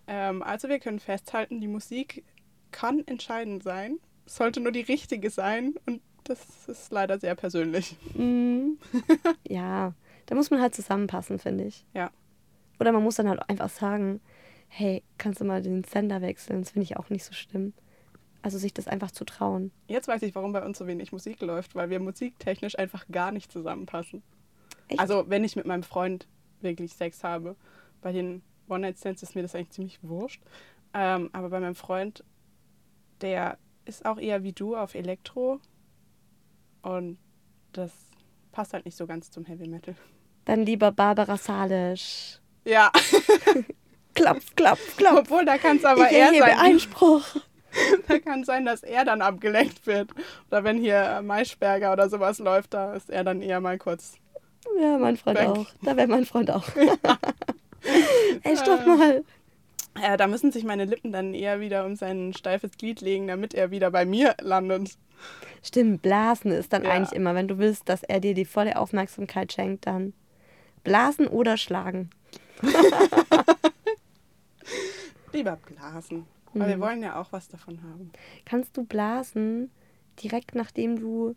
Ähm, also wir können festhalten, die Musik kann entscheidend sein, sollte nur die richtige sein und das ist leider sehr persönlich. Mhm. ja, da muss man halt zusammenpassen, finde ich. Ja. Oder man muss dann halt einfach sagen, hey, kannst du mal den Sender wechseln? Das finde ich auch nicht so schlimm. Also sich das einfach zu trauen. Jetzt weiß ich, warum bei uns so wenig Musik läuft, weil wir musiktechnisch einfach gar nicht zusammenpassen. Echt? Also wenn ich mit meinem Freund wirklich Sex habe, bei den One-Night-Stands ist mir das eigentlich ziemlich wurscht. Ähm, aber bei meinem Freund, der ist auch eher wie du auf Elektro und das passt halt nicht so ganz zum Heavy Metal. Dann lieber Barbara Salisch. Ja, Klopf, klopf, klopf. obwohl da kann es aber ich eher sein, Einspruch. da kann sein, dass er dann abgelenkt wird. Oder wenn hier äh, Maischberger oder sowas läuft, da ist er dann eher mal kurz. Ja, mein Freund Weg. auch. Da wäre mein Freund auch. Ey, stopp mal. Äh, da müssen sich meine Lippen dann eher wieder um sein steifes Glied legen, damit er wieder bei mir landet. Stimmt, Blasen ist dann Ja. eigentlich immer, wenn du willst, dass er dir die volle Aufmerksamkeit schenkt, dann Blasen oder schlagen. Lieber blasen. Aber wir wollen ja auch was davon haben. Kannst du blasen direkt nachdem du,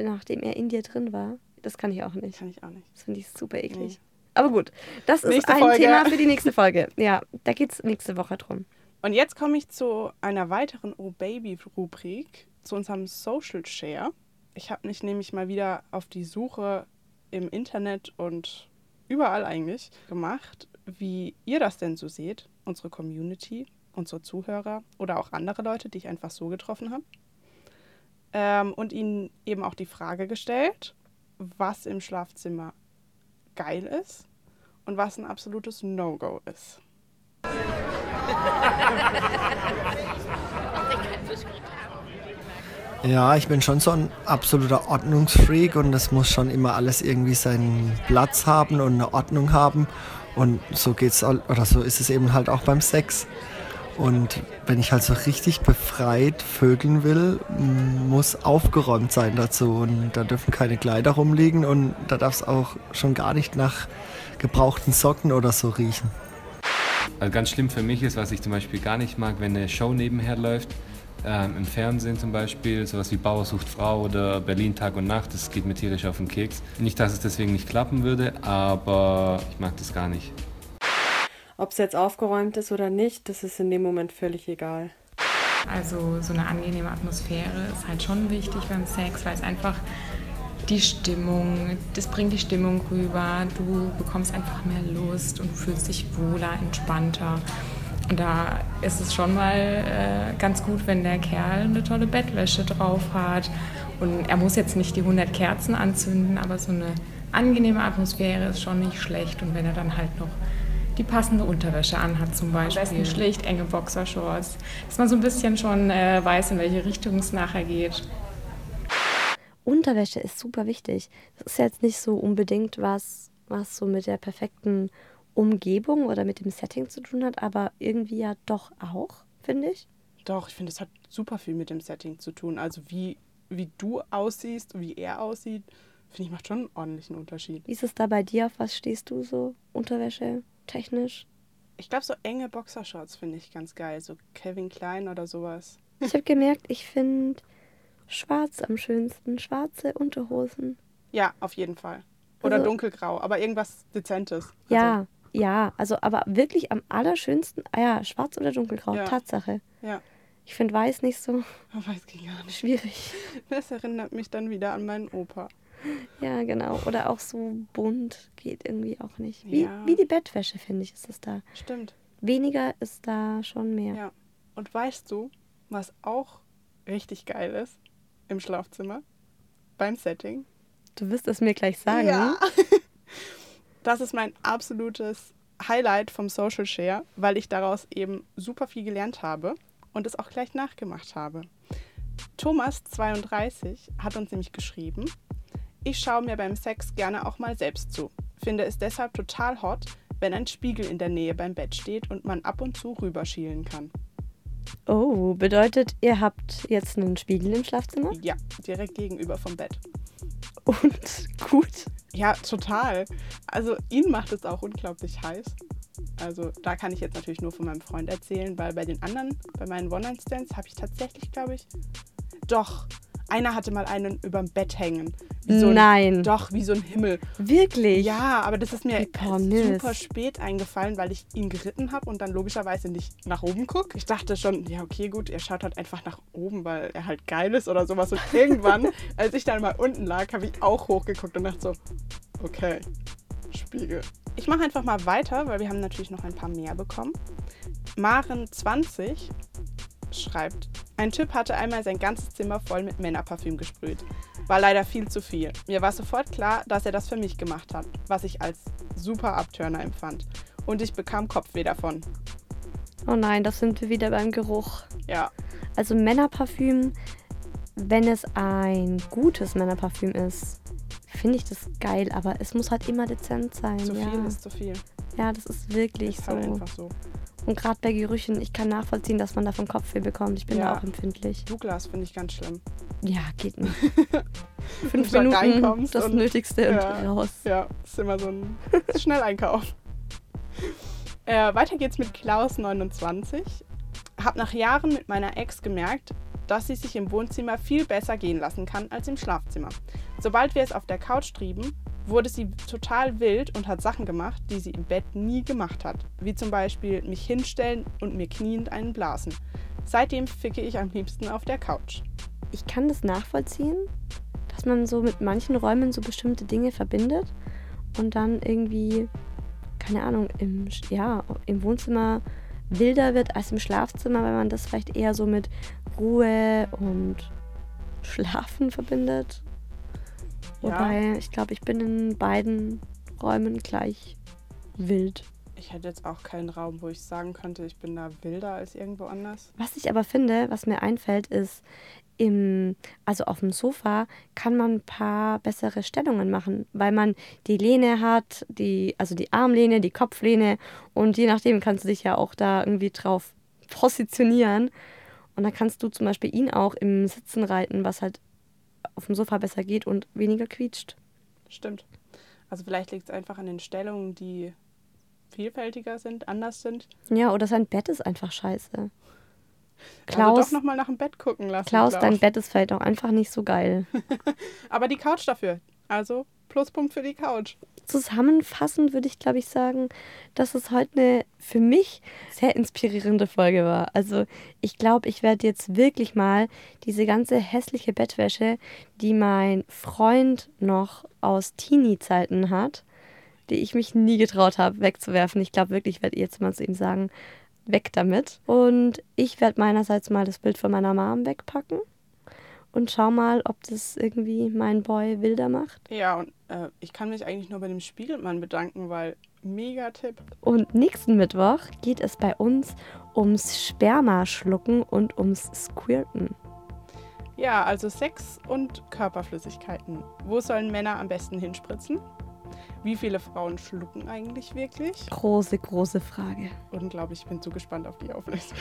nachdem er in dir drin war? Das kann ich auch nicht. Kann ich auch nicht. Das finde ich super eklig. Nee. Aber gut, das ist Nächste ein Folge. Thema für die nächste Folge. Ja, da geht es nächste Woche drum. Und jetzt komme ich zu einer weiteren Oh Baby-Rubrik, zu unserem Social Share. Ich habe mich nämlich mal wieder auf die Suche im Internet und überall eigentlich gemacht, wie ihr das denn so seht, unsere Community, unsere Zuhörer oder auch andere Leute, die ich einfach so getroffen habe. Ähm, und ihnen eben auch die Frage gestellt, was im Schlafzimmer geil ist und was ein absolutes No-Go ist. Ja, ich bin schon so ein absoluter Ordnungsfreak und es muss schon immer alles irgendwie seinen Platz haben und eine Ordnung haben. Und so geht's oder so ist es eben halt auch beim Sex. Und wenn ich halt so richtig befreit vögeln will, muss aufgeräumt sein dazu. Und da dürfen keine Kleider rumliegen und da darf es auch schon gar nicht nach gebrauchten Socken oder so riechen. Also ganz schlimm für mich ist, was ich zum Beispiel gar nicht mag, wenn eine Show nebenher läuft, ähm, im Fernsehen zum Beispiel, sowas wie Bauer sucht Frau oder Berlin Tag und Nacht, das geht mir tierisch auf den Keks. Nicht, dass es deswegen nicht klappen würde, aber ich mag das gar nicht. Ob es jetzt aufgeräumt ist oder nicht, das ist in dem Moment völlig egal. Also so eine angenehme Atmosphäre ist halt schon wichtig beim Sex, weil es einfach die Stimmung, das bringt die Stimmung rüber, du bekommst einfach mehr Lust und fühlst dich wohler, entspannter. Und da ist es schon mal äh, ganz gut, wenn der Kerl eine tolle Bettwäsche drauf hat. Und er muss jetzt nicht die 100 Kerzen anzünden, aber so eine angenehme Atmosphäre ist schon nicht schlecht. Und wenn er dann halt noch die passende Unterwäsche anhat zum Beispiel. Am besten schlicht enge Boxershorts, dass man so ein bisschen schon äh, weiß, in welche Richtung es nachher geht. Unterwäsche ist super wichtig. Das ist jetzt nicht so unbedingt was, was so mit der perfekten Umgebung oder mit dem Setting zu tun hat, aber irgendwie ja doch auch, finde ich. Doch, ich finde, es hat super viel mit dem Setting zu tun. Also wie, wie du aussiehst, wie er aussieht, finde ich, macht schon einen ordentlichen Unterschied. Wie ist es da bei dir? Auf was stehst du so Unterwäsche technisch? Ich glaube, so enge Boxershorts finde ich ganz geil. So Kevin Klein oder sowas. Ich habe gemerkt, ich finde schwarz am schönsten. Schwarze Unterhosen. Ja, auf jeden Fall. Oder also, dunkelgrau, aber irgendwas Dezentes. Also, ja, ja, also aber wirklich am allerschönsten, ah ja, schwarz oder dunkelgrau, ja. Tatsache. Ja. Ich finde weiß nicht so. Weiß ging gar nicht. Schwierig. Das erinnert mich dann wieder an meinen Opa. Ja, genau. Oder auch so bunt geht irgendwie auch nicht. Wie, ja. wie die Bettwäsche, finde ich, ist es da. Stimmt. Weniger ist da schon mehr. Ja. Und weißt du, was auch richtig geil ist im Schlafzimmer? Beim Setting? Du wirst es mir gleich sagen. Ja. das ist mein absolutes Highlight vom Social Share, weil ich daraus eben super viel gelernt habe und es auch gleich nachgemacht habe. Thomas32 hat uns nämlich geschrieben, ich schaue mir beim Sex gerne auch mal selbst zu. Finde es deshalb total hot, wenn ein Spiegel in der Nähe beim Bett steht und man ab und zu rüberschielen kann. Oh, bedeutet, ihr habt jetzt einen Spiegel im Schlafzimmer? Ja, direkt gegenüber vom Bett. Und gut? Ja, total. Also ihn macht es auch unglaublich heiß. Also da kann ich jetzt natürlich nur von meinem Freund erzählen, weil bei den anderen, bei meinen One-Night-Stands, habe ich tatsächlich, glaube ich, doch, einer hatte mal einen überm Bett hängen. So Nein. Ein, doch, wie so ein Himmel. Wirklich? Ja, aber das ist mir super spät eingefallen, weil ich ihn geritten habe und dann logischerweise nicht nach oben gucke. Ich dachte schon, ja, okay, gut, er schaut halt einfach nach oben, weil er halt geil ist oder sowas. Und irgendwann, als ich dann mal unten lag, habe ich auch hochgeguckt und dachte so, okay, Spiegel. Ich mache einfach mal weiter, weil wir haben natürlich noch ein paar mehr bekommen. Maren20 schreibt, ein Typ hatte einmal sein ganzes Zimmer voll mit Männerparfüm gesprüht. War leider viel zu viel. Mir war sofort klar, dass er das für mich gemacht hat, was ich als super Abturner empfand. Und ich bekam Kopfweh davon. Oh nein, das sind wir wieder beim Geruch. Ja. Also Männerparfüm, wenn es ein gutes Männerparfüm ist, finde ich das geil, aber es muss halt immer dezent sein. Zu ja. viel ist zu viel. Ja, das ist wirklich ist so. Halt einfach so. Und gerade bei Gerüchen, ich kann nachvollziehen, dass man davon Kopfweh bekommt. Ich bin ja. da auch empfindlich. Douglas finde ich ganz schlimm. Ja, geht nicht. Fünf Minuten, das und, Nötigste ja, und raus. Ja, ist immer so ein Schnelleinkauf. äh, weiter geht's mit Klaus29. Hab nach Jahren mit meiner Ex gemerkt, dass sie sich im Wohnzimmer viel besser gehen lassen kann als im Schlafzimmer. Sobald wir es auf der Couch trieben, wurde sie total wild und hat Sachen gemacht, die sie im Bett nie gemacht hat. Wie zum Beispiel mich hinstellen und mir kniend einen blasen. Seitdem ficke ich am liebsten auf der Couch. Ich kann das nachvollziehen, dass man so mit manchen Räumen so bestimmte Dinge verbindet und dann irgendwie, keine Ahnung, im, ja, im Wohnzimmer wilder wird als im Schlafzimmer, weil man das vielleicht eher so mit Ruhe und Schlafen verbindet. Wobei, ja. ich glaube, ich bin in beiden Räumen gleich wild. Ich hätte jetzt auch keinen Raum, wo ich sagen könnte, ich bin da wilder als irgendwo anders. Was ich aber finde, was mir einfällt, ist, im, also auf dem Sofa kann man ein paar bessere Stellungen machen, weil man die Lehne hat, die, also die Armlehne, die Kopflehne und je nachdem kannst du dich ja auch da irgendwie drauf positionieren. Und dann kannst du zum Beispiel ihn auch im Sitzen reiten, was halt auf dem Sofa besser geht und weniger quietscht. Stimmt. Also vielleicht liegt es einfach an den Stellungen, die vielfältiger sind, anders sind. Ja, oder sein Bett ist einfach scheiße. Also Klaus, doch nochmal nach dem Bett gucken lassen. Klaus, Klaus. dein Bett ist vielleicht auch einfach nicht so geil. Aber die Couch dafür. Also Pluspunkt für die Couch. Zusammenfassend würde ich, glaube ich, sagen, dass es heute eine für mich sehr inspirierende Folge war. Also ich glaube, ich werde jetzt wirklich mal diese ganze hässliche Bettwäsche, die mein Freund noch aus Teenie-Zeiten hat, die ich mich nie getraut habe, wegzuwerfen. Ich glaube wirklich, ich werde jetzt mal zu ihm sagen, weg damit. Und ich werde meinerseits mal das Bild von meiner Mom wegpacken und schau mal, ob das irgendwie mein Boy wilder macht. Ja, und äh, ich kann mich eigentlich nur bei dem Spiegelmann bedanken, weil mega Tipp. Und nächsten Mittwoch geht es bei uns ums Sperma-Schlucken und ums Squirten. Ja, also Sex und Körperflüssigkeiten. Wo sollen Männer am besten hinspritzen? Wie viele Frauen schlucken eigentlich wirklich? Große, große Frage. Unglaublich, ich bin zu gespannt auf die Auflösung.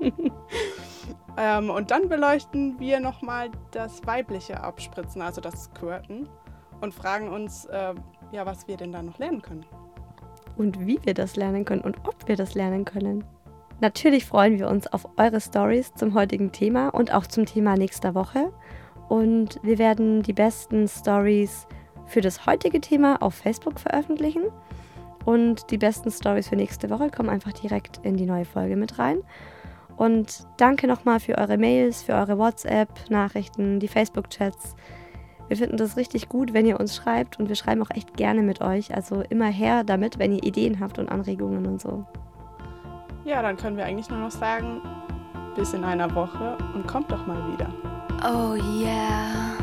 ähm, und dann beleuchten wir nochmal das weibliche Abspritzen, also das Squirten, und fragen uns, äh, ja, was wir denn da noch lernen können. Und wie wir das lernen können und ob wir das lernen können. Natürlich freuen wir uns auf eure Stories zum heutigen Thema und auch zum Thema nächster Woche. Und wir werden die besten Stories für das heutige Thema auf Facebook veröffentlichen. Und die besten Stories für nächste Woche kommen einfach direkt in die neue Folge mit rein. Und danke nochmal für eure Mails, für eure WhatsApp-Nachrichten, die Facebook-Chats. Wir finden das richtig gut, wenn ihr uns schreibt und wir schreiben auch echt gerne mit euch. Also immer her damit, wenn ihr Ideen habt und Anregungen und so. Ja, dann können wir eigentlich nur noch sagen, bis in einer Woche und kommt doch mal wieder. Oh yeah.